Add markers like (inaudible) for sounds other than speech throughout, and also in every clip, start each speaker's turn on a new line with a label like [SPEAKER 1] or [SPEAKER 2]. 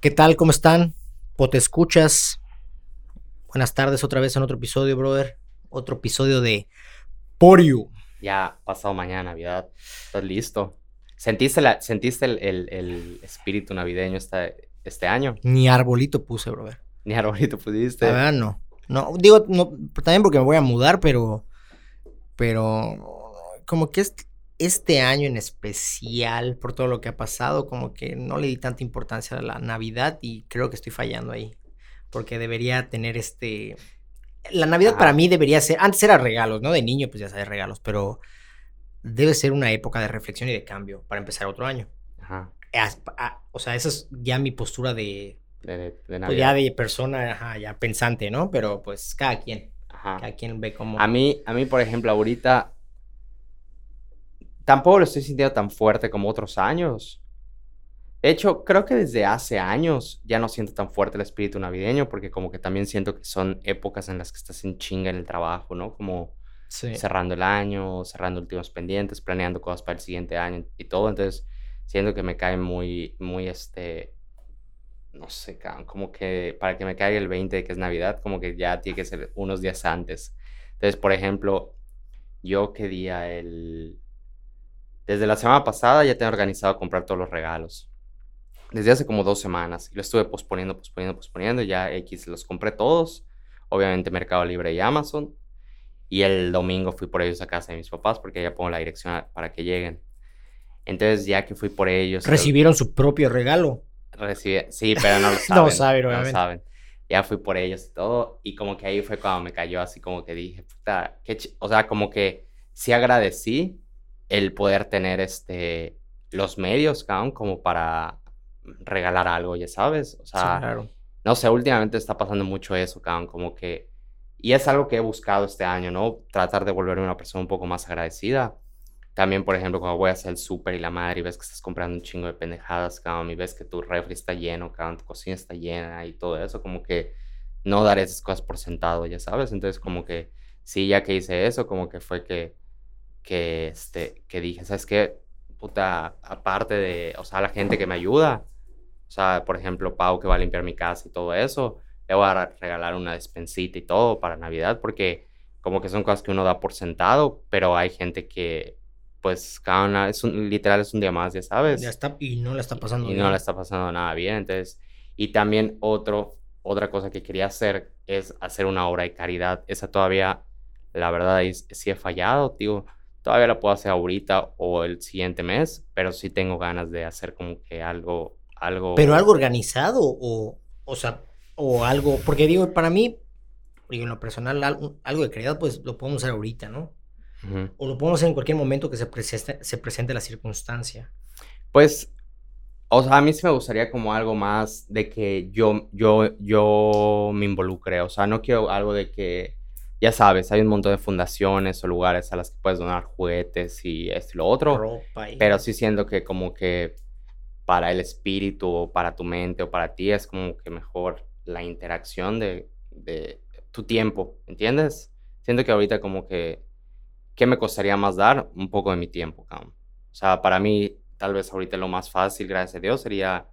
[SPEAKER 1] ¿Qué tal? ¿Cómo están? ¿Te escuchas? Buenas tardes otra vez en otro episodio, brother. Otro episodio de Por You.
[SPEAKER 2] Ya pasado mañana, Navidad. ¿Estás listo? ¿Sentiste, la, sentiste el, el, el espíritu navideño este, este año?
[SPEAKER 1] Ni arbolito puse, brother.
[SPEAKER 2] Ni arbolito pusiste.
[SPEAKER 1] La verdad, no. No, digo, no, también porque me voy a mudar, pero. Pero. Como que es este año en especial, por todo lo que ha pasado, como que no le di tanta importancia a la Navidad y creo que estoy fallando ahí. Porque debería tener este. La Navidad para mí debería ser. Antes era regalos, ¿no? De niño, pues ya sabes, regalos, pero debe ser una época de reflexión y de cambio para empezar otro año. Ajá. O sea, esa es ya mi postura de. De, pues ya de persona, ajá, ya pensante, ¿no? Pero pues cada quien. Ajá. Cada quien ve cómo.
[SPEAKER 2] A mí, a mí, por ejemplo, ahorita tampoco lo estoy sintiendo tan fuerte como otros años. De hecho, creo que desde hace años ya no siento tan fuerte el espíritu navideño porque como que también siento que son épocas en las que estás en chinga en el trabajo, ¿no? Como cerrando el año, cerrando últimos pendientes, planeando cosas para el siguiente año y todo. Entonces, siento que me cae muy, muy este, no sé, como que para que me caiga el 20 de que es Navidad, como que ya tiene que ser unos días antes. Entonces, por ejemplo, yo qué día el desde la semana pasada ya tengo organizado comprar todos los regalos. Desde hace como dos semanas. Y lo estuve posponiendo, posponiendo, posponiendo. Ya X los compré todos. Obviamente Mercado Libre y Amazon. Y el domingo fui por ellos a casa de mis papás porque ya pongo la dirección para que lleguen. Entonces ya que fui por ellos...
[SPEAKER 1] ¿Recibieron su propio regalo?
[SPEAKER 2] sí, pero no lo (laughs) saben. no saben, obviamente. No saben. Ya fui por ellos y todo. Y como que ahí fue cuando me cayó así como que dije, puta, qué o sea, como que sí agradecí el poder tener este, los medios, como para regalar algo, ya sabes. O sea, no sé, últimamente está pasando mucho eso, como que... Y es algo que he buscado este año, ¿no? Tratar de volverme una persona un poco más agradecida. También, por ejemplo, cuando voy a hacer el súper y la madre y ves que estás comprando un chingo de pendejadas, cabrón, y ves que tu refri está lleno, cabrón, tu cocina está llena y todo eso, como que no dar esas cosas por sentado, ya sabes. Entonces, como que sí, ya que hice eso, como que fue que que, este, que dije, ¿sabes qué? Puta, aparte de, o sea, la gente que me ayuda, o sea, por ejemplo, Pau que va a limpiar mi casa y todo eso, le voy a regalar una despensita y todo para Navidad, porque como que son cosas que uno da por sentado, pero hay gente que, pues, cada una, es un, literal es un día más, ya sabes.
[SPEAKER 1] Ya está, y no le está pasando
[SPEAKER 2] y, y no le está pasando nada bien, entonces, y también otro, otra cosa que quería hacer es hacer una obra de caridad, esa todavía, la verdad, es, sí he fallado, tío Todavía la puedo hacer ahorita o el siguiente mes, pero sí tengo ganas de hacer como que algo, algo.
[SPEAKER 1] Pero algo organizado o, o sea, o algo, porque digo, para mí, digo, en lo personal, algo, de caridad, pues lo podemos hacer ahorita, ¿no? O lo podemos hacer en cualquier momento que se presente, se presente la circunstancia.
[SPEAKER 2] Pues, o sea, a mí sí me gustaría como algo más de que yo, yo, yo me involucre. O sea, no quiero algo de que ya sabes, hay un montón de fundaciones o lugares a las que puedes donar juguetes y esto y lo otro. Pero sí siento que como que para el espíritu o para tu mente o para ti es como que mejor la interacción de, de tu tiempo, ¿entiendes? Siento que ahorita como que, ¿qué me costaría más dar? Un poco de mi tiempo, O sea, para mí tal vez ahorita lo más fácil, gracias a Dios, sería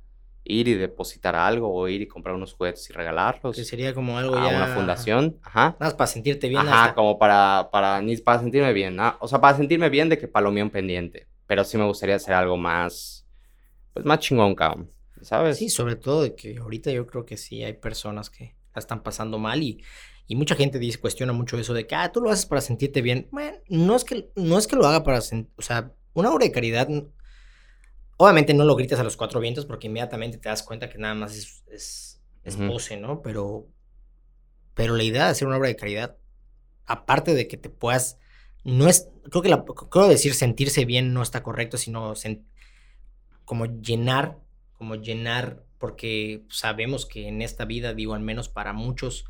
[SPEAKER 2] ir y depositar algo o ir y comprar unos juguetes y regalarlos.
[SPEAKER 1] Que sería como algo
[SPEAKER 2] a una fundación, ajá.
[SPEAKER 1] Nada más para sentirte bien.
[SPEAKER 2] Ajá, como para, para, para sentirme bien, ¿no? O sea, para sentirme bien de que palomé un pendiente. Pero sí me gustaría hacer algo más, pues más chingón, cabrón, ¿sabes?
[SPEAKER 1] Sí, sobre todo de que ahorita yo creo que sí hay personas que la están pasando mal y, y mucha gente dice, cuestiona mucho eso de que, ah, tú lo haces para sentirte bien. Bueno, no es que, no es que lo haga para, o sea, una obra de caridad Obviamente no lo gritas a los cuatro vientos porque inmediatamente te das cuenta que nada más es, es, pose, ¿no? Pero, pero la idea de hacer una obra de caridad, aparte de que te puedas, no es, creo que la, creo decir sentirse bien no está correcto, sino como llenar, como llenar, porque sabemos que en esta vida, digo, al menos para muchos,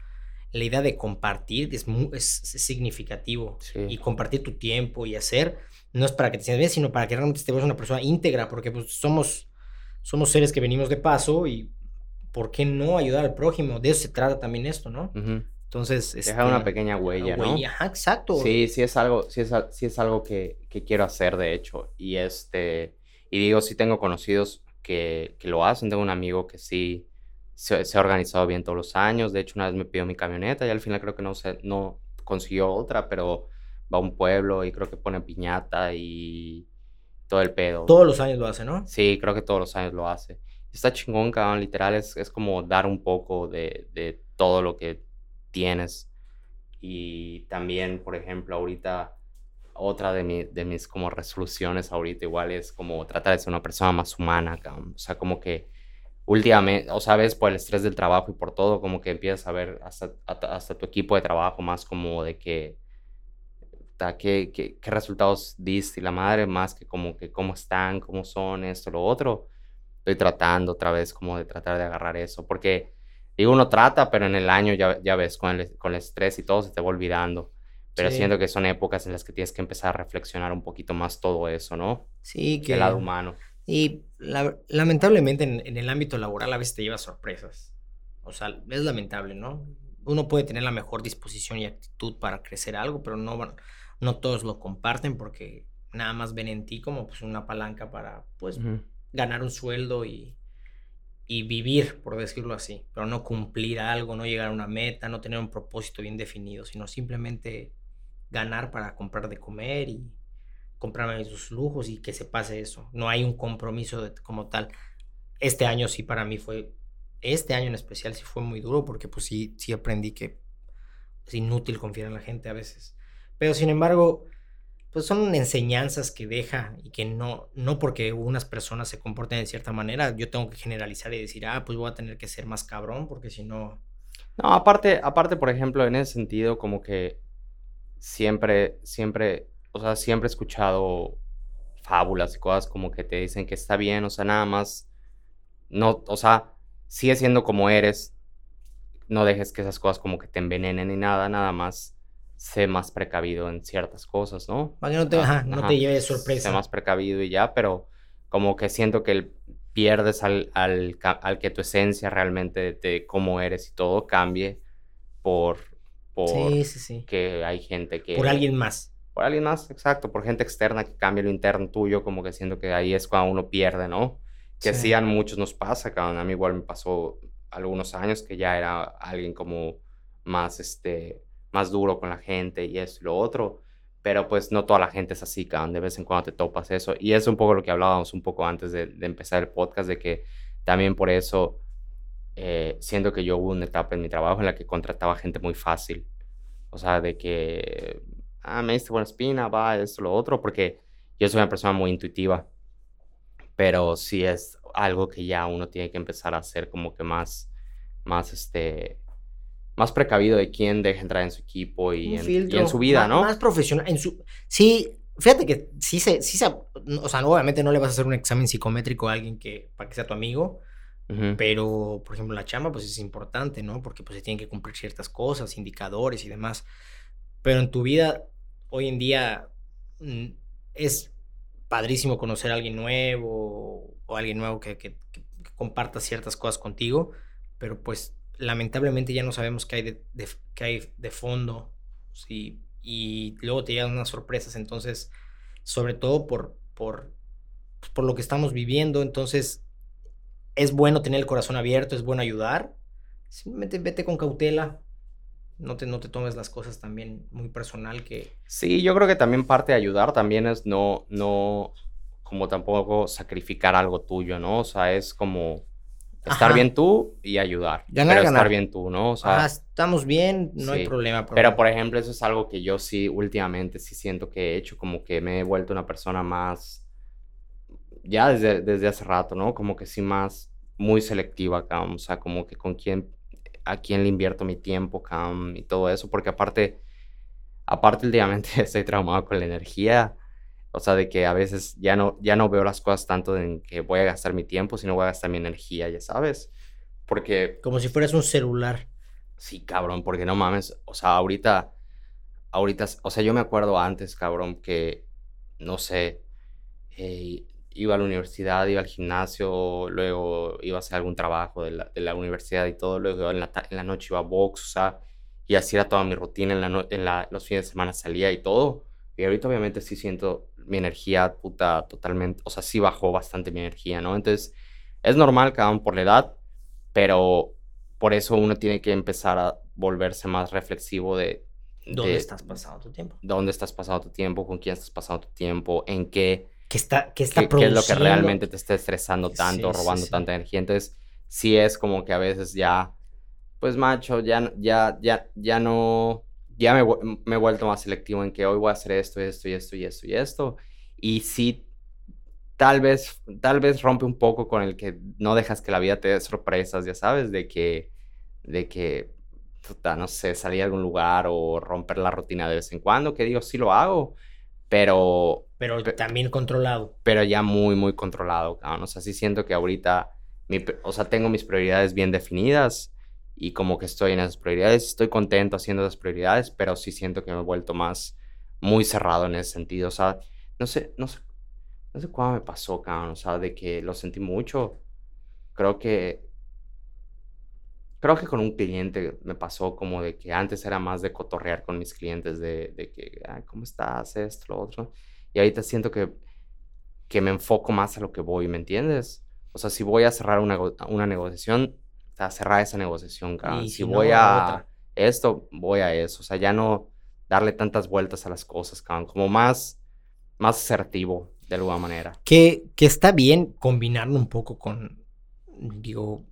[SPEAKER 1] la idea de compartir es, muy, es, significativo y compartir tu tiempo y hacer no es para que te sientas bien, sino para que realmente te veas una persona íntegra, porque pues somos, somos seres que venimos de paso y ¿por qué no ayudar al prójimo? De eso se trata también esto, ¿no? Entonces...
[SPEAKER 2] Dejar una este, pequeña huella, ¿no?
[SPEAKER 1] exacto.
[SPEAKER 2] Sí, sí es algo, sí es, sí es algo que, que, quiero hacer, de hecho. Y este, y digo, sí tengo conocidos que, que lo hacen. Tengo un amigo que sí, se, ha organizado bien todos los años. De hecho, una vez me pidió mi camioneta y al final creo que no, se, no consiguió otra, pero va a un pueblo y creo que pone piñata y todo el pedo.
[SPEAKER 1] Todos los años lo hace, ¿no?
[SPEAKER 2] Sí, creo que todos los años lo hace. Está chingón, cabrón, literal, es, es como dar un poco de, de todo lo que tienes. Y también, por ejemplo, ahorita, otra de, mi, de mis como resoluciones ahorita igual es como tratar de ser una persona más humana, cabrón. O sea, como que últimamente, o sabes, por el estrés del trabajo y por todo, como que empiezas a ver hasta, hasta tu equipo de trabajo más como de que, qué, qué, qué resultados diste y la madre, más que como que cómo están, cómo son, esto, lo otro. Estoy tratando otra vez como de tratar de agarrar eso, porque digo, uno trata, pero en el año ya, ya ves, con el, con el estrés y todo se te va olvidando. Pero siento que son épocas en las que tienes que empezar a reflexionar un poquito más todo eso, ¿no?
[SPEAKER 1] Sí, que...
[SPEAKER 2] El lado humano.
[SPEAKER 1] Y lamentablemente en, el ámbito laboral a veces te lleva sorpresas. O sea, es lamentable, ¿no? Uno puede tener la mejor disposición y actitud para crecer algo, pero no, no todos lo comparten porque nada más ven en ti como pues una palanca para pues ganar un sueldo y, y vivir, por decirlo así, pero no cumplir algo, no llegar a una meta, no tener un propósito bien definido, sino simplemente ganar para comprar de comer y, comprarme sus lujos y que se pase eso. No hay un compromiso como tal. Este año sí para mí fue, este año en especial sí fue muy duro porque pues sí, sí aprendí que es inútil confiar en la gente a veces. Pero sin embargo, pues son enseñanzas que deja y que no, no porque unas personas se comporten de cierta manera, yo tengo que generalizar y decir, ah, pues voy a tener que ser más cabrón porque si no...
[SPEAKER 2] No, aparte, aparte, por ejemplo, en ese sentido, como que siempre, siempre o sea, siempre he escuchado fábulas y cosas como que te dicen que está bien, o sea, nada más, no, o sea, sigue siendo como eres, no dejes que esas cosas como que te envenenen ni nada, nada más sé más precavido en ciertas cosas, ¿no?
[SPEAKER 1] Para que no te, ajá, no te lleve sorpresa.
[SPEAKER 2] Sé más precavido y ya, pero como que siento que pierdes al, al, al, que tu esencia realmente de cómo eres y todo cambie por, por sí, sí, sí. que hay gente que...
[SPEAKER 1] Por alguien más
[SPEAKER 2] por alguien más, exacto, por gente externa que cambie lo interno tuyo, como que siento que ahí es cuando uno pierde, ¿no? Que sí, a muchos nos pasa, cabrón. A mí igual me pasó algunos años que ya era alguien como más, este, más duro con la gente y eso y lo otro. Pero pues no toda la gente es así, cabrón. De vez en cuando te topas eso. Y es un poco lo que hablábamos un poco antes de, empezar el podcast, de que también por eso eh, siento que yo hubo una etapa en mi trabajo en la que contrataba gente muy fácil. O sea, de que ah, me diste buena espina, va, esto, lo otro, porque yo soy una persona muy intuitiva, pero sí es algo que ya uno tiene que empezar a hacer como que más, más, este, más precavido de quién deja entrar en su equipo y, en, su vida, ¿no?
[SPEAKER 1] Más profesional, en su, sí, fíjate que sí se, sí se, o sea, obviamente no le vas a hacer un examen psicométrico a alguien que, para que sea tu amigo, pero, por ejemplo, la chamba, pues es importante, ¿no? Porque pues se tienen que cumplir ciertas cosas, indicadores y demás. Pero en tu vida hoy en día mm, es padrísimo conocer a alguien nuevo o alguien nuevo que, que, comparta ciertas cosas contigo, pero pues lamentablemente ya no sabemos qué hay de, qué hay de fondo ¿sí? y luego te llegan unas sorpresas, entonces, sobre todo por, por, pues, por lo que estamos viviendo, entonces es bueno tener el corazón abierto, es bueno ayudar, simplemente vete con cautela, no te, no te tomes las cosas también muy personal que...
[SPEAKER 2] Sí, yo creo que también parte de ayudar también es no, no, como tampoco sacrificar algo tuyo, ¿no? O sea, es como estar bien tú y ayudar. pero estar bien tú, ¿no? O
[SPEAKER 1] sea, estamos bien, no hay problema,
[SPEAKER 2] Pero, por ejemplo, eso es algo que yo sí últimamente sí siento que he hecho, como que me he vuelto una persona más, ya desde, desde hace rato, ¿no? Como que sí más, muy selectiva acá, o sea, como que con quién a quién le invierto mi tiempo, Cam, y todo eso, porque aparte, aparte últimamente (laughs) estoy traumado con la energía, o sea, de que a veces ya no, ya no veo las cosas tanto en que voy a gastar mi tiempo, sino voy a gastar mi energía, ya sabes, porque...
[SPEAKER 1] Como si fueras un celular.
[SPEAKER 2] Sí, cabrón, porque no mames, o sea, ahorita, ahorita, o sea, yo me acuerdo antes, cabrón, que, no sé, eh, iba a la universidad, iba al gimnasio, luego iba a hacer algún trabajo de la, de la universidad y todo, luego en la, en la, noche iba a box, o sea, y así era toda mi rutina, en, la en la, los fines de semana salía y todo. Y ahorita obviamente sí siento mi energía puta totalmente, o sea, sí bajó bastante mi energía, ¿no? Entonces, es normal, cada uno por la edad, pero por eso uno tiene que empezar a volverse más reflexivo de...
[SPEAKER 1] ¿Dónde estás pasando tu tiempo?
[SPEAKER 2] ¿Dónde estás pasando tu tiempo? ¿Con quién estás pasando tu tiempo? ¿En qué?
[SPEAKER 1] ¿Qué está, qué está
[SPEAKER 2] qué, es lo que realmente te está estresando tanto, robando tanta energía? Entonces, sí es como que a veces ya, pues macho, ya, ya, ya, ya no, ya me, me he vuelto más selectivo en que hoy voy a hacer esto, esto y esto y esto y esto. Y sí tal vez, tal vez rompe un poco con el que no dejas que la vida te dé sorpresas, ya sabes, de que, de que, no sé, salir a algún lugar o romper la rutina de vez en cuando, que digo, sí lo hago, pero...
[SPEAKER 1] Pero también controlado.
[SPEAKER 2] Pero ya muy, muy controlado, cabrón. O sea, sí siento que ahorita, mi, o sea, tengo mis prioridades bien definidas y como que estoy en esas prioridades, estoy contento haciendo esas prioridades, pero sí siento que me he vuelto más, muy cerrado en ese sentido. O sea, no sé, no sé no sé cuándo me pasó, cabrón, o sea, de que lo sentí mucho. Creo que, creo que con un cliente me pasó como de que antes era más de cotorrear con mis clientes, de, de que, Ay, ¿cómo estás? Esto, lo otro. Y ahorita siento que, que me enfoco más a lo que voy, ¿me entiendes? O sea, si voy a cerrar una, una negociación, a cerrar esa negociación, cabrón. Si, voy a esto, voy a eso. O sea, ya no darle tantas vueltas a las cosas, cabrón. Como más, más asertivo de alguna manera.
[SPEAKER 1] Que, que está bien combinarlo un poco con, digo,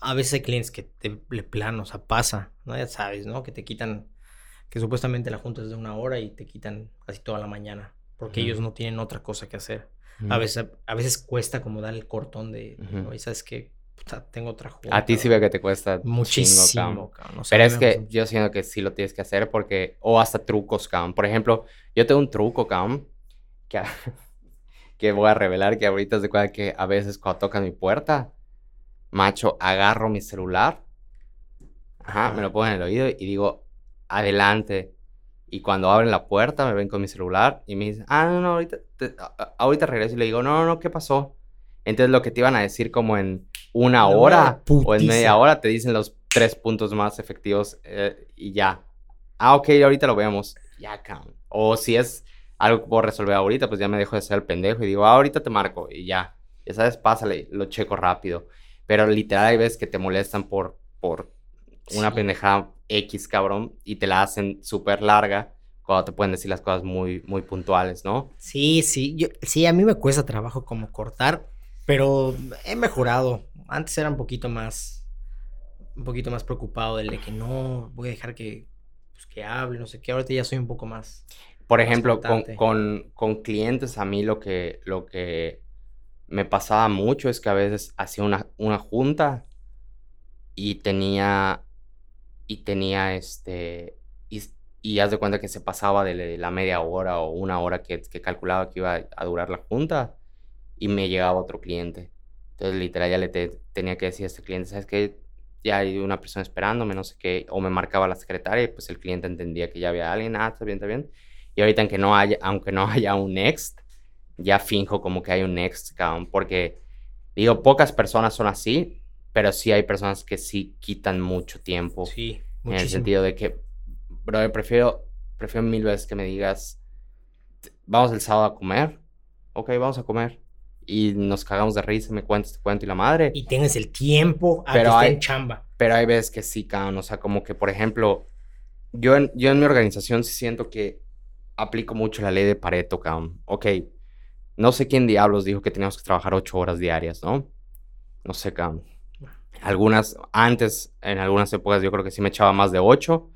[SPEAKER 1] a veces hay clientes que te le plano, o sea, pasa, ¿no? Ya sabes, ¿no? Que te quitan, que supuestamente la junta es de una hora y te quitan casi toda la mañana, porque ellos no tienen otra cosa que hacer. A, veces, a veces cuesta como dar el cortón de, ¿no? Y sabes que tengo otra
[SPEAKER 2] junta. A ti sí ve que te cuesta muchísimo, Pero es que yo siento que sí lo tienes que hacer porque, o hasta trucos, cam. Por ejemplo, yo tengo un truco, cam, que (laughs) que voy a revelar que ahorita se cuenta que a veces cuando tocan mi puerta, macho, agarro mi celular, ajá, me lo pongo en el oído y digo, adelante. Y cuando abren la puerta, me ven con mi celular y me dicen, ah, no, no, ahorita, ahorita regreso. Y le digo, no, no, no, ¿qué pasó? Entonces lo que te iban a decir como en una hora o en media hora, te dicen los tres puntos más efectivos eh, y ya. Ah, ok, ahorita lo vemos. Ya, cabrón. O si es algo que puedo resolver ahorita, pues ya me dejo de ser el pendejo y digo, ah, ahorita te marco y ya. Ya sabes, pásale, lo checo rápido. Pero literal hay veces que te molestan por, por una pendejada X, cabrón, y te la hacen súper larga cuando te pueden decir las cosas muy, muy puntuales, ¿no?
[SPEAKER 1] Sí, sí, yo, sí, a mí me cuesta trabajo como cortar, pero he mejorado. Antes era un poquito más, un poquito más preocupado del de que no, voy a dejar que, pues, que hable, no sé qué. Ahorita ya soy un poco más,
[SPEAKER 2] por ejemplo, con, clientes a mí lo que, lo que me pasaba mucho es que a veces hacía una, una junta y tenía, y tenía este, y, haz de cuenta que se pasaba de la media hora o una hora que, que calculaba que iba a durar la junta y me llegaba otro cliente. Entonces, literal, ya le tenía que decir a este cliente, ¿sabes qué? Ya hay una persona esperándome, no sé qué, o me marcaba la secretaria y pues el cliente entendía que ya había alguien, ah, está bien, está bien y ahorita aunque no haya, aunque no (laughs) haya un next, ya finjo como que hay un next, cabrón, porque digo, pocas personas son así, pero sí hay personas que sí quitan mucho tiempo. Sí, muchísimo. En el sentido de que, brother, prefiero, prefiero mil veces que me digas, vamos el sábado a comer, ok, vamos a comer. Y nos cagamos de risa, me cuentas, te cuento y la madre.
[SPEAKER 1] Y tienes el tiempo a pero que hay, en chamba.
[SPEAKER 2] Pero hay veces que sí, cabrón, o sea, como que, por ejemplo, yo en, yo en mi organización sí siento que aplico mucho la ley de Pareto, cabrón. Ok, no sé quién diablos dijo que teníamos que trabajar ocho horas diarias, ¿no? No sé, cabrón. Algunas, antes, en algunas épocas yo creo que sí me echaba más de ocho.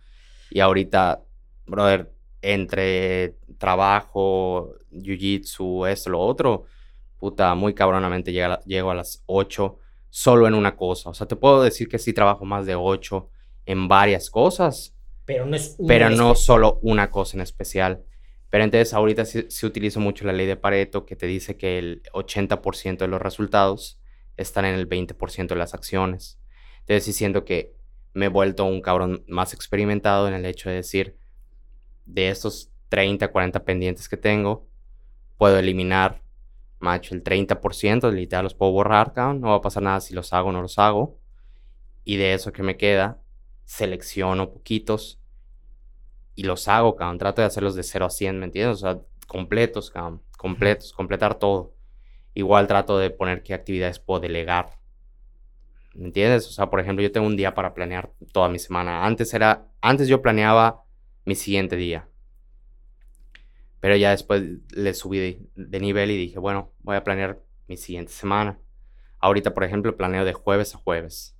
[SPEAKER 2] Y ahorita, brother, entre trabajo, jiu-jitsu, esto, lo otro, puta, muy cabronamente llego a las ocho solo en una cosa. O sea, te puedo decir que sí trabajo más de ocho en varias cosas.
[SPEAKER 1] Pero no es
[SPEAKER 2] Pero no solo una cosa en especial. Pero entonces ahorita se utiliza mucho la ley de Pareto que te dice que el 80% de los resultados están en el 20% de las acciones. Entonces diciendo que me he vuelto un cabrón más experimentado en el hecho de decir, de estos 30, 40 pendientes que tengo, puedo eliminar, macho, el 30%, literal los puedo borrar, cabrón, no va a pasar nada si los hago o no los hago. Y de eso que me queda, selecciono poquitos y los hago, cabrón. Trato de hacerlos de 0 a 100, ¿me entiendes? O sea, completos, cabrón. Completos, completar todo. Igual trato de poner qué actividades puedo delegar. ¿Me entiendes? O sea, por ejemplo, yo tengo un día para planear toda mi semana. Antes era, antes yo planeaba mi siguiente día. Pero ya después le subí de, nivel y dije, bueno, voy a planear mi siguiente semana. Ahorita, por ejemplo, planeo de jueves a jueves.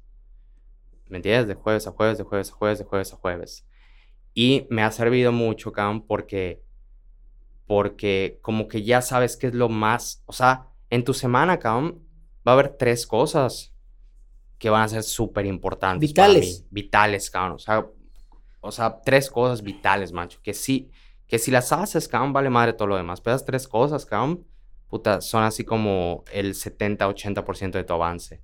[SPEAKER 2] ¿Me entiendes? De jueves a jueves, de jueves a jueves, de jueves a jueves. Y me ha servido mucho, Cam, porque, porque como que ya sabes qué es lo más, o sea, en tu semana, Cam, va a haber tres cosas que van a ser súper importantes. Vitales. Vitales, cabrón. O sea, o sea, tres cosas vitales, macho. Que sí, que si las haces, cabrón, vale madre todo lo demás. Pero esas tres cosas, cabrón, puta, son así como el 70-80% de tu avance.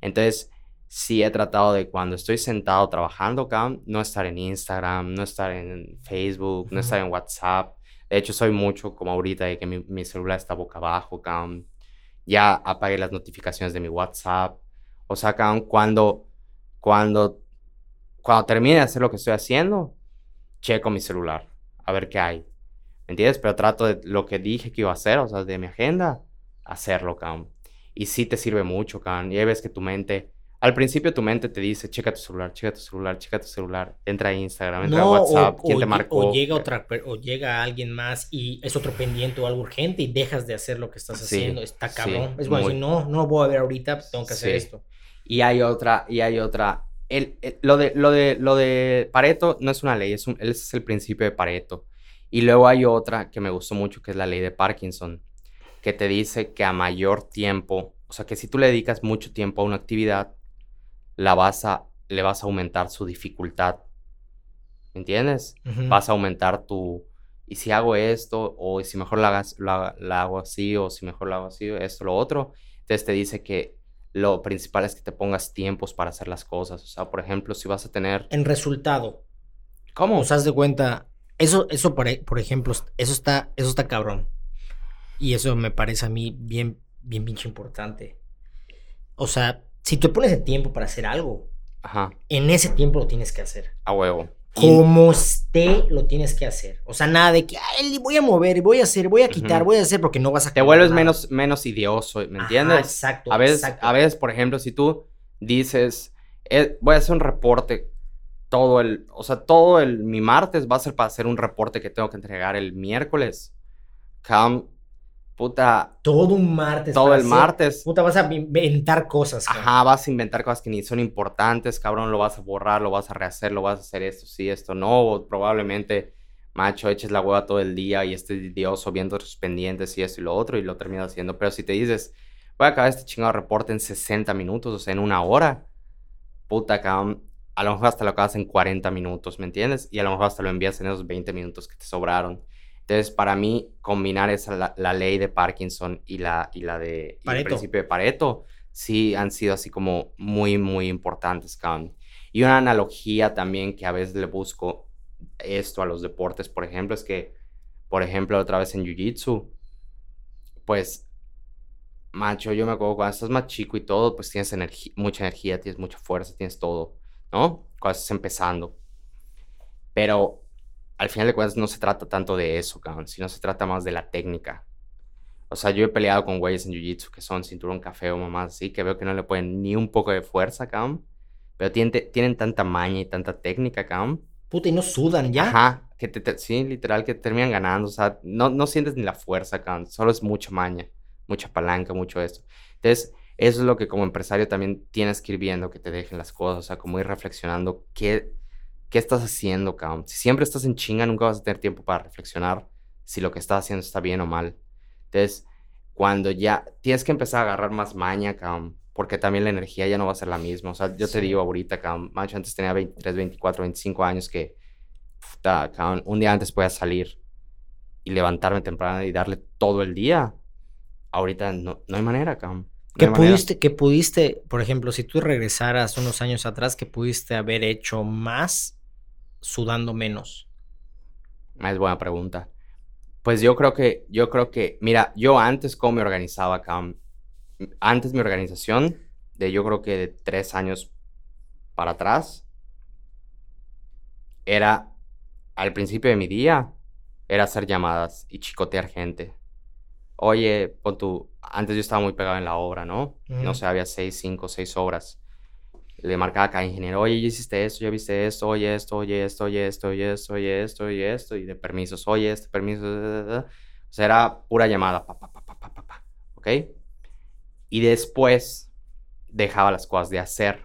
[SPEAKER 2] Entonces, sí he tratado de cuando estoy sentado trabajando, cabrón, no estar en Instagram, no estar en Facebook, no estar en WhatsApp. De hecho, soy mucho como ahorita de que mi, mi celular está boca abajo, cabrón. Ya apagué las notificaciones de mi WhatsApp o sea, cuando, cuando, cuando termine de hacer lo que estoy haciendo, checo mi celular a ver qué hay. ¿Me entiendes? Pero trato de lo que dije que iba a hacer, o sea, de mi agenda, hacerlo, cabrón. Y sí te sirve mucho, cabrón. Y ahí ves que tu mente, al principio tu mente te dice, checa tu celular, checa tu celular, checa tu celular, entra a Instagram, entra a WhatsApp,
[SPEAKER 1] quién te marcó. O llega, otra, o llega alguien más y es otro pendiente o algo urgente y dejas de hacer lo que estás haciendo. Está cabrón. es bueno, si no, no voy a ver ahorita, tengo que hacer esto.
[SPEAKER 2] Y hay otra, y hay otra. El, lo, de, lo, de, lo de Pareto no es una ley, es, un, es el principio de Pareto. Y luego hay otra que me gustó mucho, que es la ley de Parkinson, que te dice que a mayor tiempo, o sea, que si tú le dedicas mucho tiempo a una actividad, la vas a, le vas a aumentar su dificultad. ¿Entiendes? Vas a aumentar tu... Y si hago esto, o si mejor la, hagas, la, la hago así, o si mejor la hago así, esto, lo otro. Entonces te dice que lo principal es que te pongas tiempos para hacer las cosas. O sea, por ejemplo, si vas a tener...
[SPEAKER 1] En resultado. ¿Cómo? O sea, de cuenta, eso, eso por, por, ejemplo, eso está, eso está cabrón. Y eso me parece a mí bien, bien pinche importante. O sea, si tú pones el tiempo para hacer algo, Ajá. en ese tiempo lo tienes que hacer.
[SPEAKER 2] A huevo.
[SPEAKER 1] Como esté, lo tienes que hacer. O sea, nada de que Ay, voy a mover, voy a hacer, voy a quitar, voy a hacer, porque no vas a.
[SPEAKER 2] Te vuelves menos, menos idioso, ¿me entiendes? exacto. A veces, a veces, por ejemplo, si tú dices, eh, voy a hacer un reporte todo el, o sea, todo el, mi martes va a ser para hacer un reporte que tengo que entregar el miércoles. Come, puta.
[SPEAKER 1] Todo un martes.
[SPEAKER 2] Todo el martes.
[SPEAKER 1] Puta, vas a inventar cosas.
[SPEAKER 2] Ajá, vas a inventar cosas que ni son importantes, cabrón. Lo vas a borrar, lo vas a rehacer, lo vas a hacer esto, sí, esto no. probablemente, macho, eches la hueva todo el día y estés idioso viendo tus pendientes y esto y lo otro y lo terminas haciendo. Pero si te dices, voy a acabar este chingado reporte en 60 minutos, o sea, en una hora, puta, cabrón. A lo mejor hasta lo acabas en 40 minutos, ¿me entiendes? Y a lo mejor hasta lo envías en esos 20 minutos que te sobraron. Entonces, para mí, combinar esa, la, ley de Parkinson y la, y la de el principio de Pareto, sí han sido así como muy, muy importantes, cabrón. Y una analogía también que a veces le busco esto a los deportes, por ejemplo, es que, por ejemplo, otra vez en Jiu-Jitsu, pues, macho, yo me acuerdo cuando estás más chico y todo, pues tienes mucha energía, tienes mucha fuerza, tienes todo, ¿no? Cuando estás empezando. Pero al final de cuentas no se trata tanto de eso, cabrón, sino se trata más de la técnica. O sea, yo he peleado con güeyes en jiu-jitsu que son cinturón café o mamás así, que veo que no le ponen ni un poco de fuerza, cabrón. Pero tienen, tienen tanta maña y tanta técnica, cabrón.
[SPEAKER 1] Puta, y no sudan ya.
[SPEAKER 2] Ajá, que te, sí, literal, que terminan ganando. O sea, no, no sientes ni la fuerza, cabrón. Solo es mucha maña, mucha palanca, mucho esto. Entonces, eso es lo que como empresario también tienes que ir viendo, que te dejen las cosas. O sea, como ir reflexionando qué ¿Qué estás haciendo, cabrón? Si siempre estás en chinga, nunca vas a tener tiempo para reflexionar si lo que estás haciendo está bien o mal. Entonces, cuando ya tienes que empezar a agarrar más maña, cabrón, porque también la energía ya no va a ser la misma. O sea, yo te digo ahorita, cabrón, macho, antes tenía 23, 24, 25 años que, puta, cabrón, un día antes podía salir y levantarme temprano y darle todo el día. Ahorita no, no hay manera, cabrón.
[SPEAKER 1] ¿Qué pudiste, que pudiste, por ejemplo, si tú regresaras unos años atrás, que pudiste haber hecho más sudando menos?
[SPEAKER 2] Es buena pregunta. Pues yo creo que, yo creo que, mira, yo antes cómo me organizaba acá, antes mi organización, de yo creo que de tres años para atrás, era, al principio de mi día, era hacer llamadas y chicotear gente. Oye, pon tu, antes yo estaba muy pegado en la obra, ¿no? No sé, había seis, cinco, seis obras. Le marcaba a cada ingeniero, oye, ya hiciste esto, ya viste esto, oye esto, oye esto, oye esto, oye esto, oye esto, oye esto, y de permisos, oye este permiso, o sea, era pura llamada, pa, pa, pa, pa, pa, pa, ¿ok? Y después dejaba las cosas de hacer,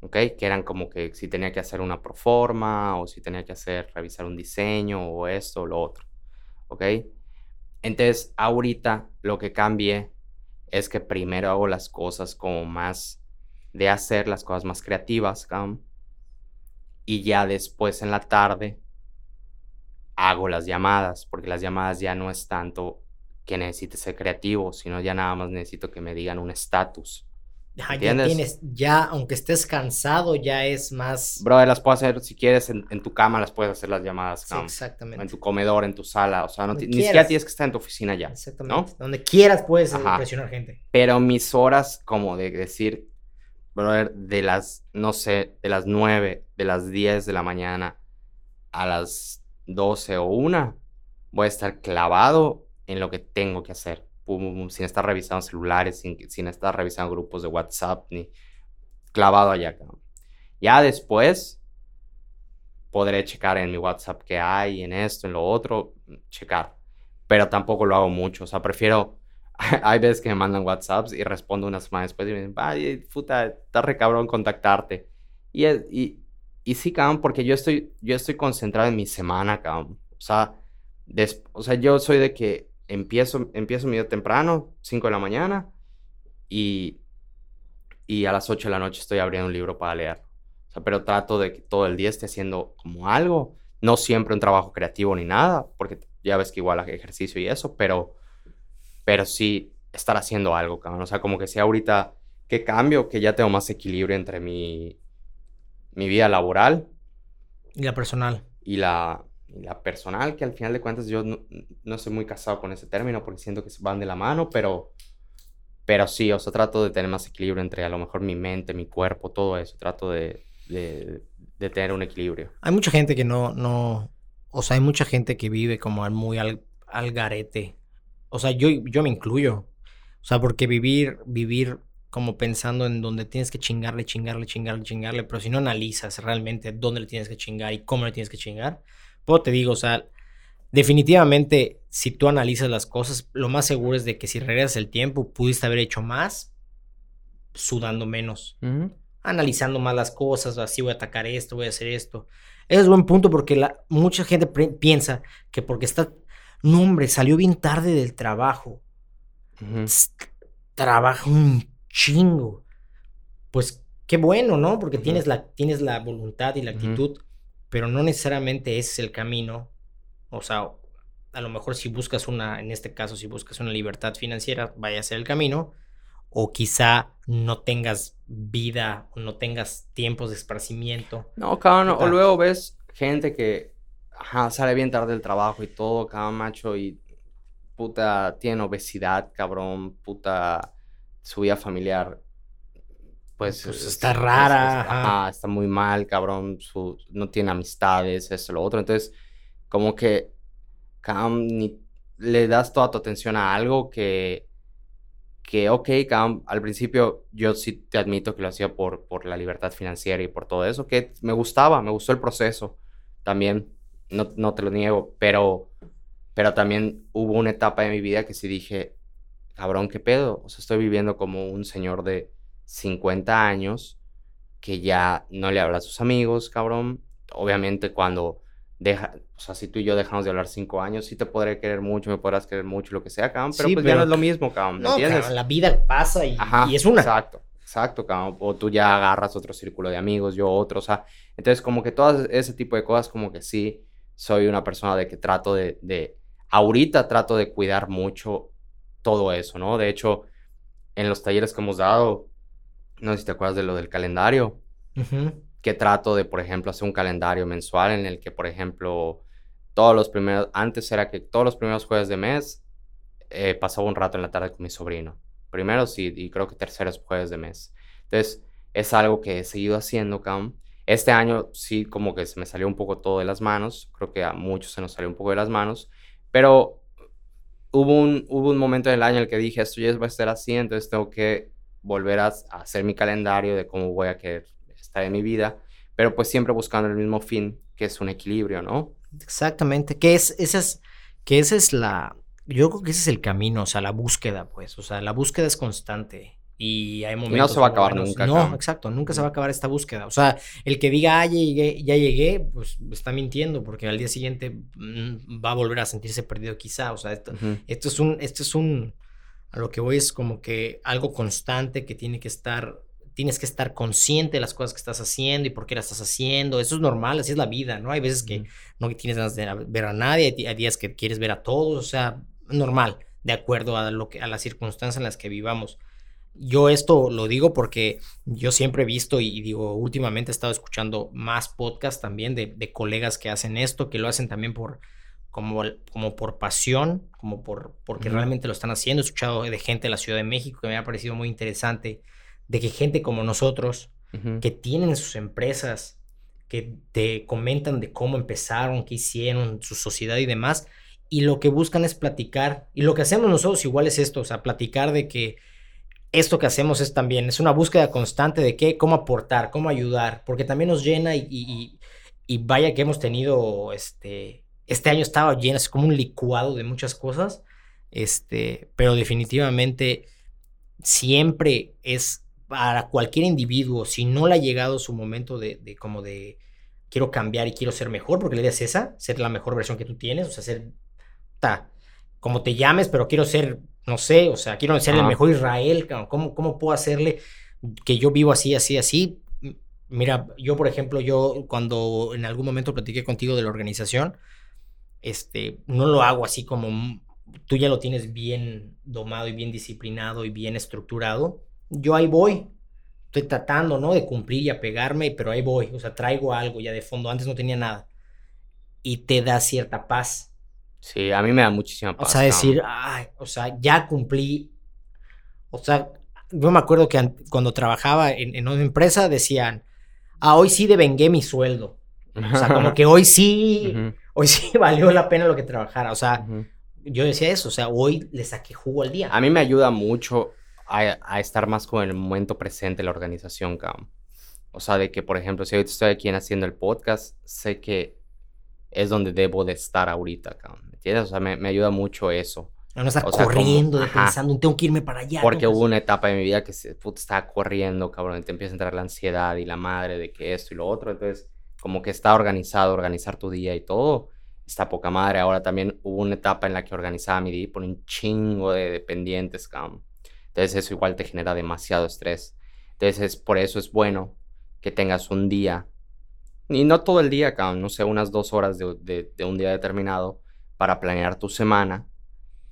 [SPEAKER 2] ¿ok? Que eran como que si tenía que hacer una proforma, o si tenía que hacer, revisar un diseño, o esto, o lo otro, ¿ok? Entonces, ahorita lo que cambié es que primero hago las cosas como más de hacer las cosas más creativas, y ya después en la tarde hago las llamadas, porque las llamadas ya no es tanto que necesite ser creativo, sino ya nada más necesito que me digan un estatus.
[SPEAKER 1] Ya, tienes, ya, aunque estés cansado, ya es más.
[SPEAKER 2] Bro, las puedes hacer si quieres en, tu cama, las puedes hacer las llamadas. exactamente. En tu comedor, en tu sala. O sea, no ni siquiera tienes que estar en tu oficina ya. Exactamente.
[SPEAKER 1] Donde quieras puedes impresionar gente.
[SPEAKER 2] Pero mis horas, como de decir, brother, de las, no sé, de las 9, de las 10 de la mañana a las 12 o 1, voy a estar clavado en lo que tengo que hacer. sin estar revisando celulares, sin, sin, estar revisando grupos de WhatsApp, ni clavado allá. Ya después podré checar en mi WhatsApp qué hay, en esto, en lo otro, checar. Pero tampoco lo hago mucho. O sea, prefiero (laughs) hay veces que me mandan WhatsApps y respondo una semana después y me dicen, ay, puta, está re cabrón contactarte. Y, y, y sí, cabrón, porque yo estoy, yo estoy concentrado en mi semana, cabrón. O sea, o sea, yo soy de que empiezo, empiezo día temprano, 5 de la mañana, y, y a las 8 de la noche estoy abriendo un libro para leer. O sea, pero trato de que todo el día esté haciendo como algo. No siempre un trabajo creativo ni nada, porque ya ves que igual ejercicio y eso, pero pero sí estar haciendo algo, cabrón. O sea, como que sea ahorita que cambio, que ya tengo más equilibrio entre mi, mi vida laboral.
[SPEAKER 1] Y la personal.
[SPEAKER 2] Y la, la personal, que al final de cuentas yo no, no, estoy muy casado con ese término porque siento que se van de la mano, pero, pero sí, o sea, trato de tener más equilibrio entre a lo mejor mi mente, mi cuerpo, todo eso. Trato de, de, de tener un equilibrio.
[SPEAKER 1] Hay mucha gente que no, no, o sea, hay mucha gente que vive como muy al, al garete o sea, yo, yo me incluyo. O sea, porque vivir, vivir como pensando en donde tienes que chingarle, chingarle, chingarle, chingarle, pero si no analizas realmente dónde le tienes que chingar y cómo le tienes que chingar, pues te digo, o sea, definitivamente si tú analizas las cosas, lo más seguro es de que si regresas el tiempo, pudiste haber hecho más sudando menos, analizando más las cosas, así voy a atacar esto, voy a hacer esto. es buen punto porque la, mucha gente piensa que porque está no, hombre, salió bien tarde del trabajo. Trabaja un chingo. Pues qué bueno, ¿no? Porque tienes, la, tienes la voluntad y la actitud, pero no necesariamente ese es el camino. O sea, a lo mejor si buscas una, en este caso, si buscas una libertad financiera, vaya a ser el camino. O quizá no tengas vida o no tengas tiempos de esparcimiento.
[SPEAKER 2] No, cabrón, o luego ves gente que ajá, sale bien tarde del trabajo y todo, cabrón, macho, y puta, tiene obesidad, cabrón, puta, su vida familiar, pues,
[SPEAKER 1] pues está rara.
[SPEAKER 2] ajá, está muy mal, cabrón, su, no tiene amistades, eso, lo otro, entonces, como que, cabrón, ni le das toda tu atención a algo que, que, ok, cabrón, al principio yo sí te admito que lo hacía por, por la libertad financiera y por todo eso, que me gustaba, me gustó el proceso también, no, no te lo niego, pero, pero también hubo una etapa de mi vida que sí dije, cabrón, ¿qué pedo? O sea, estoy viviendo como un señor de 50 años que ya no le habla a sus amigos, cabrón. Obviamente cuando deja, o sea, si tú y yo dejamos de hablar cinco años, sí te podré querer mucho, me podrás querer mucho, lo que sea, cabrón, pero pues ya no es lo mismo, cabrón,
[SPEAKER 1] no, entiendes? la vida pasa y, y, es una.
[SPEAKER 2] Exacto, exacto, cabrón. O tú ya agarras otro círculo de amigos, yo otro, o sea, entonces como que todo ese tipo de cosas como que sí soy una persona de que trato de, de, ahorita trato de cuidar mucho todo eso, ¿no? De hecho, en los talleres que hemos dado, no sé si te acuerdas de lo del calendario, que trato de, por ejemplo, hacer un calendario mensual en el que, por ejemplo, todos los primeros, antes era que todos los primeros jueves de mes eh, pasaba un rato en la tarde con mi sobrino. Primero sí, y creo que terceros jueves de mes. Entonces, es algo que he seguido haciendo, Cam. Este año sí como que se me salió un poco todo de las manos, creo que a muchos se nos salió un poco de las manos, pero hubo un, hubo un momento del año en el que dije, esto ya va a ser así, entonces tengo que volver a, hacer mi calendario de cómo voy a querer estar en mi vida, pero pues siempre buscando el mismo fin, que es un equilibrio, ¿no?
[SPEAKER 1] Exactamente, que es, esa es, que esa es la, yo creo que ese es el camino, o sea, la búsqueda, pues, o sea, la búsqueda es constante. Y hay momentos.
[SPEAKER 2] Y no se va a acabar nunca.
[SPEAKER 1] No, exacto, nunca se va a acabar esta búsqueda. O sea, el que diga, ah, ya llegué, ya llegué, pues está mintiendo, porque al día siguiente mm, va a volver a sentirse perdido, quizá. O sea, esto, esto es un, esto es un, a lo que voy es como que algo constante que tiene que estar, tienes que estar consciente de las cosas que estás haciendo y por qué las estás haciendo. Eso es normal, así es la vida, ¿no? Hay veces que no tienes ganas de ver a nadie, hay días que quieres ver a todos, o sea, normal, de acuerdo a, lo que, a las circunstancias en las que vivamos. Yo esto lo digo porque yo siempre he visto y, digo, últimamente he estado escuchando más podcasts también de, de, colegas que hacen esto, que lo hacen también por como, como por pasión, como por porque realmente lo están haciendo. He escuchado de gente de la Ciudad de México que me ha parecido muy interesante, de que gente como nosotros, que tienen sus empresas, que te comentan de cómo empezaron, qué hicieron, su sociedad y demás, y lo que buscan es platicar. Y lo que hacemos nosotros igual es esto, o sea, platicar de que esto que hacemos es también, es una búsqueda constante de qué, cómo aportar, cómo ayudar, porque también nos llena y, y, vaya que hemos tenido, este, este año estaba lleno, es como un licuado de muchas cosas, este, pero definitivamente siempre es para cualquier individuo, si no le ha llegado su momento de, de como de quiero cambiar y quiero ser mejor, porque la idea es esa, ser la mejor versión que tú tienes, o sea, ser ta, como te llames, pero quiero ser, no sé, o sea, quiero ser el mejor Israel, ¿cómo, ¿cómo puedo hacerle que yo vivo así, así, así? Mira, yo, por ejemplo, yo cuando en algún momento platiqué contigo de la organización, este, no lo hago así como tú ya lo tienes bien domado y bien disciplinado y bien estructurado. Yo ahí voy, estoy tratando, ¿no? De cumplir y apegarme, pero ahí voy, o sea, traigo algo ya de fondo, antes no tenía nada. Y te da cierta paz.
[SPEAKER 2] Sí, a mí me da muchísima paz.
[SPEAKER 1] O sea, decir, ay, o sea, ya cumplí. O sea, yo me acuerdo que cuando trabajaba en, una empresa decían, ah, hoy sí devengué mi sueldo. O sea, como que (laughs) hoy sí, hoy sí (laughs) valió la pena lo que trabajara. O sea, yo decía eso, o sea, hoy le saqué jugo al día.
[SPEAKER 2] A mí me ayuda mucho a, estar más con el momento presente de la organización, cabrón. O sea, de que, por ejemplo, si hoy estoy aquí haciendo el podcast, sé que es donde debo de estar ahorita, cabrón. ¿Me entiendes? O sea, me, me ayuda mucho eso.
[SPEAKER 1] No estar corriendo, pensando, tengo que irme para allá.
[SPEAKER 2] Porque hubo una etapa de mi vida que se, puta, estaba corriendo, cabrón, y te empieza a entrar la ansiedad y la madre de que esto y lo otro. Entonces, como que está organizado, organizar tu día y todo, está poca madre. Ahora también hubo una etapa en la que organizaba mi día por un chingo de dependientes, cabrón. Entonces, eso igual te genera demasiado estrés. Entonces, por eso es bueno que tengas un día y no todo el día, cabrón, no sé, unas dos horas de, un día determinado para planear tu semana,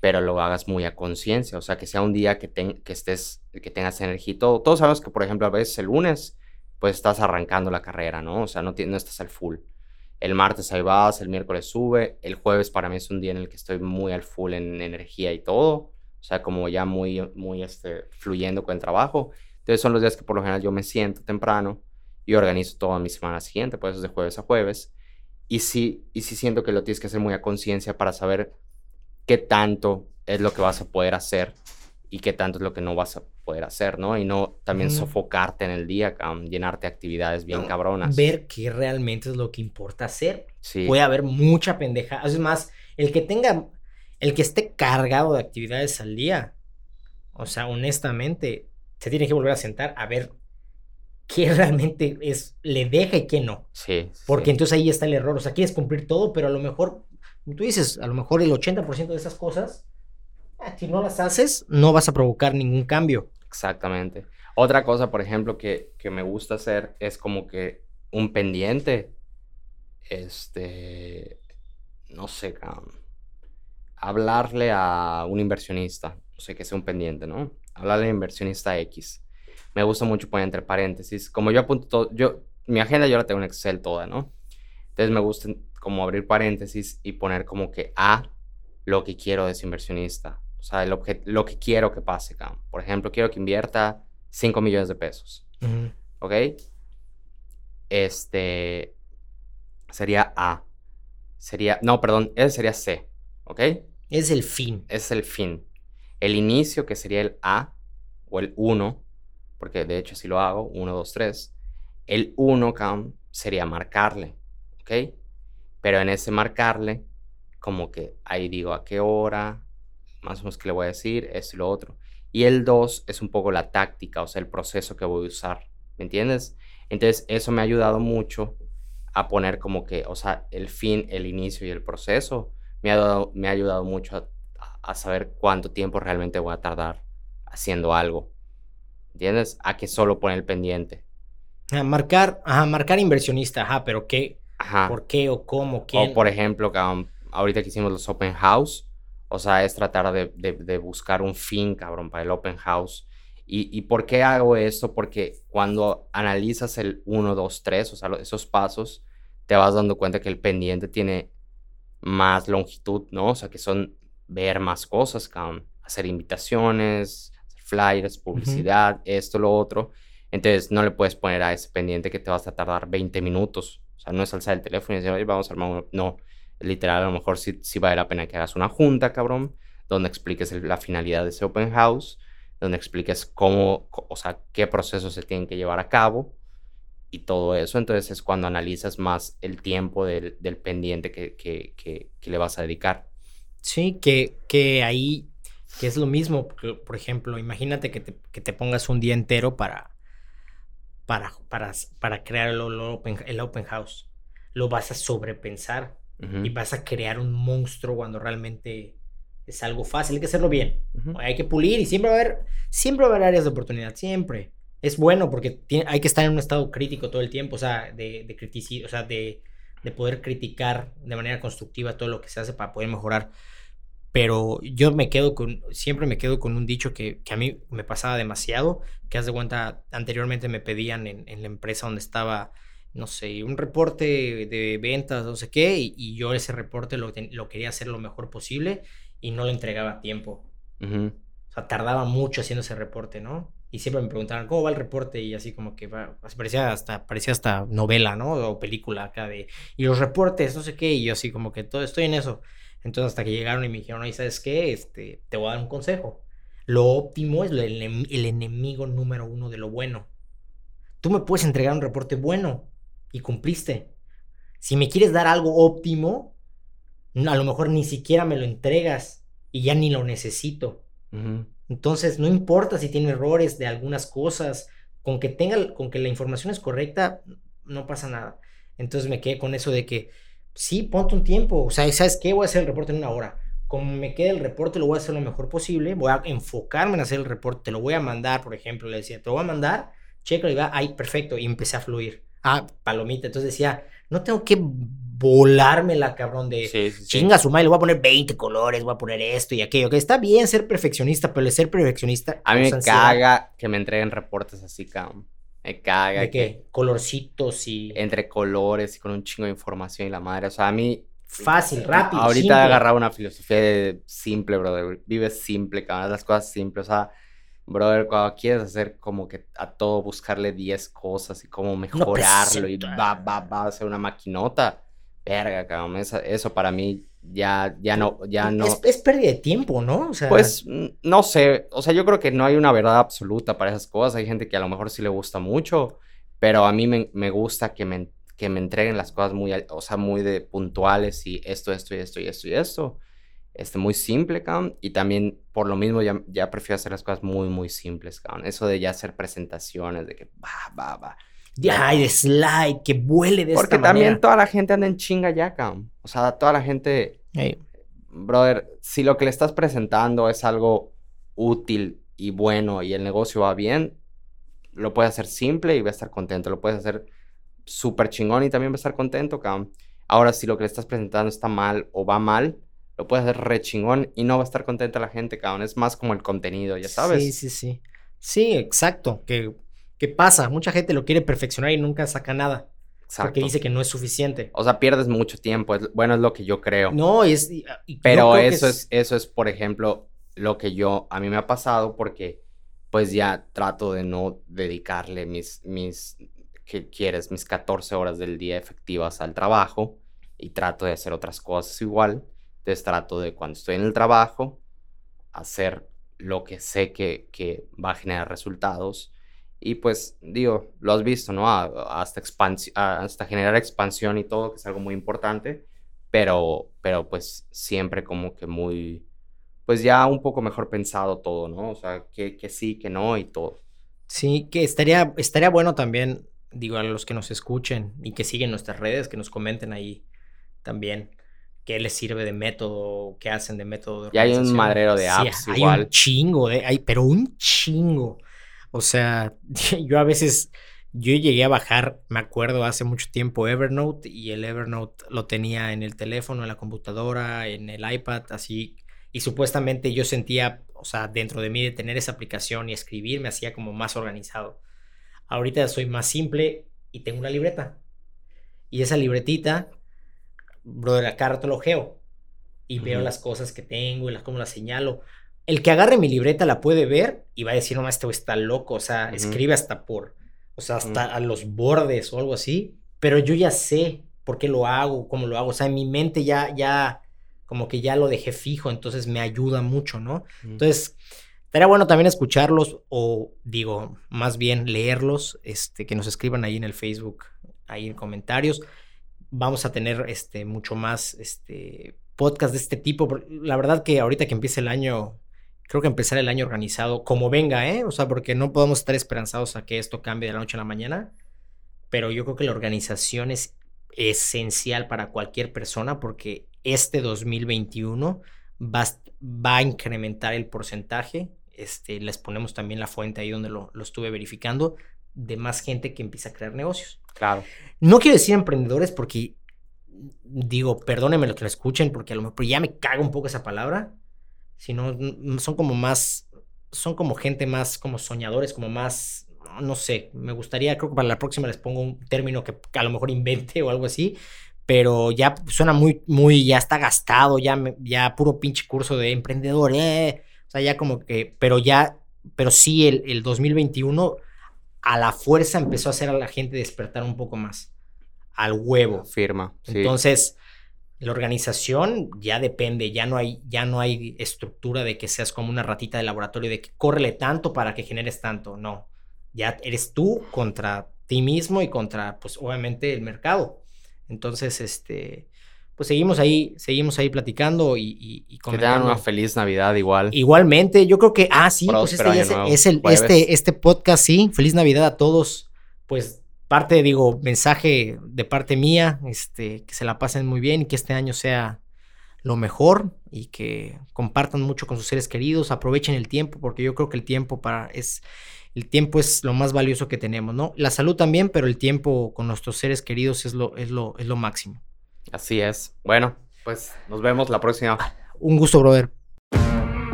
[SPEAKER 2] pero lo hagas muy a conciencia, o sea, que sea un día que, que estés, que tengas energía y todo. Todos sabemos que, por ejemplo, a veces el lunes, pues estás arrancando la carrera, ¿no? O sea, no, no estás al full. El martes ahí vas, el miércoles sube, el jueves para mí es un día en el que estoy muy al full en energía y todo, o sea, como ya muy, muy este, fluyendo con el trabajo. Entonces son los días que por lo general yo me siento temprano y organizo toda mi semana siguiente, pues es de jueves a jueves. Y sí, y sí siento que lo tienes que hacer muy a conciencia para saber qué tanto es lo que vas a poder hacer y qué tanto es lo que no vas a poder hacer, ¿no? Y no también sofocarte en el día, llenarte de actividades bien cabronas.
[SPEAKER 1] Ver qué realmente es lo que importa hacer. Sí. Puede haber mucha pendeja. Es más, el que tenga, el que esté cargado de actividades al día, o sea, honestamente, se tiene que volver a sentar a ver qué realmente es, le deja y qué no.
[SPEAKER 2] Sí.
[SPEAKER 1] Porque entonces ahí está el error. O sea, quieres cumplir todo, pero a lo mejor, tú dices, a lo mejor el 80% de esas cosas, ah, si no las haces, no vas a provocar ningún cambio.
[SPEAKER 2] Exactamente. Otra cosa, por ejemplo, que, que me gusta hacer es como que un pendiente, este, no sé, hablarle a un inversionista, no sé, que sea un pendiente, ¿no? Hablarle a un inversionista X me gusta mucho poner entre paréntesis. Como yo apunto todo, yo, mi agenda yo la tengo en Excel toda, ¿no? Entonces me gusta como abrir paréntesis y poner como que A, lo que quiero de ese inversionista. O sea, que, lo que quiero que pase, acá. Por ejemplo, quiero que invierta 5 millones de pesos. ¿Ok? Este sería A. Sería, no, perdón, ese sería C. ¿Ok?
[SPEAKER 1] Es el fin.
[SPEAKER 2] Es el fin. El inicio, que sería el A o el 1, porque de hecho así lo hago, 1, 2, 3. El 1, cam, sería marcarle, ¿ok? Pero en ese marcarle, como que ahí digo a qué hora, más o menos qué le voy a decir, esto y lo otro. Y el 2 es un poco la táctica, o sea, el proceso que voy a usar, ¿me entiendes? Entonces, eso me ha ayudado mucho a poner como que, o sea, el fin, el inicio y el proceso. Me ha, me ha ayudado mucho a, saber cuánto tiempo realmente voy a tardar haciendo algo. ¿Entiendes? A que solo poner el pendiente.
[SPEAKER 1] A marcar, ajá, marcar inversionista, ajá, pero ¿qué? Ajá. ¿Por qué o cómo? ¿Quién?
[SPEAKER 2] O por ejemplo, ahorita que hicimos los open house, o sea, es tratar de, de, buscar un fin, cabrón, para el open house. ¿Y, ¿Y, por qué hago esto? Porque cuando analizas el 1, 2, 3, o sea, esos pasos, te vas dando cuenta que el pendiente tiene más longitud, ¿no? O sea, que son ver más cosas, cabrón. Hacer invitaciones, flyers, publicidad, esto, lo otro. Entonces, no le puedes poner a ese pendiente que te vas a tardar 20 minutos. O sea, no es alzar el teléfono y decir, oye, vamos a armar uno. No, literal, a lo mejor sí, sí, vale la pena que hagas una junta, cabrón, donde expliques la finalidad de ese open house, donde expliques cómo, o sea, qué procesos se tienen que llevar a cabo y todo eso. Entonces es cuando analizas más el tiempo del, del pendiente que, que, que, que, le vas a dedicar.
[SPEAKER 1] Sí, que, que ahí, que es lo mismo, por ejemplo, imagínate que te, que te pongas un día entero para, para, para, para crear el, open, el open house. Lo vas a sobrepensar y vas a crear un monstruo cuando realmente es algo fácil. Hay que hacerlo bien. Hay que pulir y siempre va a haber, siempre va a haber áreas de oportunidad, siempre. Es bueno porque hay que estar en un estado crítico todo el tiempo, o sea, de, de o sea, de, de poder criticar de manera constructiva todo lo que se hace para poder mejorar. Pero yo me quedo con, siempre me quedo con un dicho que, que a mí me pasaba demasiado, que haz de cuenta, anteriormente me pedían en, en la empresa donde estaba no sé, un reporte de ventas, no sé qué, y, yo ese reporte lo, lo, quería hacer lo mejor posible y no lo entregaba a tiempo. O sea, tardaba mucho haciendo ese reporte, ¿no? Y siempre me preguntaban, ¿cómo va el reporte? Y así como que va, parecía hasta, parecía hasta novela, ¿no? O película acá de, y los reportes, no sé qué, y yo así como que todo, estoy en eso. Entonces hasta que llegaron y me dijeron, ¿y sabes qué? Este, te voy a dar un consejo. Lo óptimo es el, el enemigo número uno de lo bueno. Tú me puedes entregar un reporte bueno, y cumpliste. Si me quieres dar algo óptimo, a lo mejor ni siquiera me lo entregas y ya ni lo necesito. Entonces, no importa si tiene errores de algunas cosas, con que tenga, con que la información es correcta, no pasa nada. Entonces me quedé con eso de que, sí, ponte un tiempo, o sea, ¿sabes qué? Voy a hacer el reporte en una hora. Como me quede el reporte, lo voy a hacer lo mejor posible, voy a enfocarme en hacer el reporte, te lo voy a mandar, por ejemplo, le decía, te lo voy a mandar, checa y va, ahí, perfecto, y empecé a fluir ah, palomita. Entonces decía, no tengo que volármela, cabrón, de chinga su madre, le voy a poner 20 colores, voy a poner esto y aquello. Que está bien ser perfeccionista, pero el ser perfeccionista.
[SPEAKER 2] A mí me caga que me entreguen reportes así, cabrón. Me caga.
[SPEAKER 1] ¿De qué? Colorcitos y.
[SPEAKER 2] Entre colores y con un chingo de información y la madre. O sea, a mí.
[SPEAKER 1] Fácil, rápido.
[SPEAKER 2] Ahorita he agarrado una filosofía de simple, brother. Vives simple, cabrón. Las cosas simples. O sea brother, cuando quieres hacer como que a todo buscarle 10 cosas y cómo mejorarlo y va, va, va a ser una maquinota, verga, cabrón, eso, para mí ya, ya no, ya no.
[SPEAKER 1] Es, pérdida de tiempo, ¿no?
[SPEAKER 2] O sea... Pues no sé, o sea, yo creo que no hay una verdad absoluta para esas cosas, hay gente que a lo mejor sí le gusta mucho, pero a mí me, me gusta que me, que me entreguen las cosas muy, o sea, muy de puntuales y esto, esto y esto y esto y esto este, muy simple, cabrón. Y también, por lo mismo, ya, ya prefiero hacer las cosas muy, muy simples, cabrón. Eso de ya hacer presentaciones, de que va, va, va.
[SPEAKER 1] Ay, de slide, que vuele de
[SPEAKER 2] Porque también toda la gente anda en chinga ya, cabrón. O sea, toda la gente... Brother, si lo que le estás presentando es algo útil y bueno y el negocio va bien, lo puedes hacer simple y va a estar contento. Lo puedes hacer súper chingón y también va a estar contento, cabrón. Ahora, si lo que le estás presentando está mal o va mal, lo puedes hacer re chingón y no va a estar contenta la gente, cabrón. Es más como el contenido, ya sabes.
[SPEAKER 1] Sí, sí, sí. Sí, exacto. Que, que pasa. Mucha gente lo quiere perfeccionar y nunca saca nada. Exacto. Porque dice que no es suficiente.
[SPEAKER 2] O sea, pierdes mucho tiempo. bueno, es lo que yo creo.
[SPEAKER 1] No, es.
[SPEAKER 2] Pero eso es... eso es, por ejemplo, lo que yo. A mí me ha pasado porque, pues ya trato de no dedicarle mis. mis ¿Qué quieres? Mis 14 horas del día efectivas al trabajo. Y trato de hacer otras cosas igual. Entonces trato de cuando estoy en el trabajo, hacer lo que sé que, que va a generar resultados Y pues, digo, lo has visto, ¿no? hasta, hasta generar expansión y todo, que es algo muy importante, pero, pero pues siempre como que muy, pues ya un poco mejor pensado todo, ¿no? O sea, que, que sí, que no y todo.
[SPEAKER 1] Sí, que estaría, estaría bueno también, digo, a los que nos escuchen y que siguen nuestras redes, que nos comenten ahí también qué les sirve de método, qué hacen de método.
[SPEAKER 2] De hay un madrero de apps
[SPEAKER 1] hay un chingo, de, hay, pero un chingo. O sea, (laughs) yo a veces, yo llegué a bajar, me acuerdo, hace mucho tiempo Evernote y el Evernote lo tenía en el teléfono, en la computadora, en el iPad, así. Y supuestamente yo sentía, o sea, dentro de mí de tener esa aplicación y escribir me hacía como más organizado. Ahorita soy más simple y tengo una libreta. Y esa libretita, brother, acá rato lo geo y veo las cosas que tengo y las, cómo las señalo el que agarre mi libreta la puede ver y va a decir, no, este está loco, o sea, escribe hasta por, o sea, hasta a los bordes o algo así, pero yo ya sé por qué lo hago, cómo lo hago, o sea, en mi mente ya, ya, como que ya lo dejé fijo, entonces me ayuda mucho, ¿no? Entonces, estaría bueno también escucharlos o, digo, más bien leerlos, este, que nos escriban ahí en el Facebook, ahí en comentarios. Vamos a tener, este, mucho más, este, podcast de este tipo. La verdad que ahorita que empiece el año, creo que empezar el año organizado, como venga, ¿eh? O sea, porque no podemos estar esperanzados a que esto cambie de la noche a la mañana, pero yo creo que la organización es esencial para cualquier persona porque este 2021 va, va a incrementar el porcentaje, este, les ponemos también la fuente ahí donde lo, lo estuve verificando, de más gente que empieza a crear negocios.
[SPEAKER 2] Claro.
[SPEAKER 1] No quiero decir emprendedores porque digo, perdónenme lo que lo escuchen porque a lo mejor ya me caga un poco esa palabra, sino son como más, son como gente más como soñadores, como más, no sé, me gustaría, creo que para la próxima les pongo un término que a lo mejor invente (laughs) o algo así, pero ya suena muy, muy, ya está gastado, ya, ya puro pinche curso de emprendedor, eh, o sea, ya como que, pero ya, pero sí el, el 2021 a la fuerza empezó a hacer a la gente despertar un poco más, al huevo.
[SPEAKER 2] Firma.
[SPEAKER 1] Entonces la organización ya depende, ya no hay, ya no hay estructura de que seas como una ratita de laboratorio, de que córrele tanto para que generes tanto. No, ya eres tú contra ti mismo y contra, pues obviamente, el mercado. Entonces, este, pues seguimos ahí, seguimos ahí platicando y, y, y
[SPEAKER 2] Que tengan una feliz Navidad igual.
[SPEAKER 1] Igualmente, yo creo que, ah, sí, pues este, es, el, este, este podcast, sí, feliz Navidad a todos. Pues parte, digo, mensaje de parte mía, este, que se la pasen muy bien y que este año sea lo mejor y que compartan mucho con sus seres queridos, aprovechen el tiempo, porque yo creo que el tiempo para es el tiempo es lo más valioso que tenemos, ¿no? La salud también, pero el tiempo con nuestros seres queridos es lo, es lo, es lo máximo.
[SPEAKER 2] Así es. Bueno, pues nos vemos la próxima.
[SPEAKER 1] Un gusto, brother.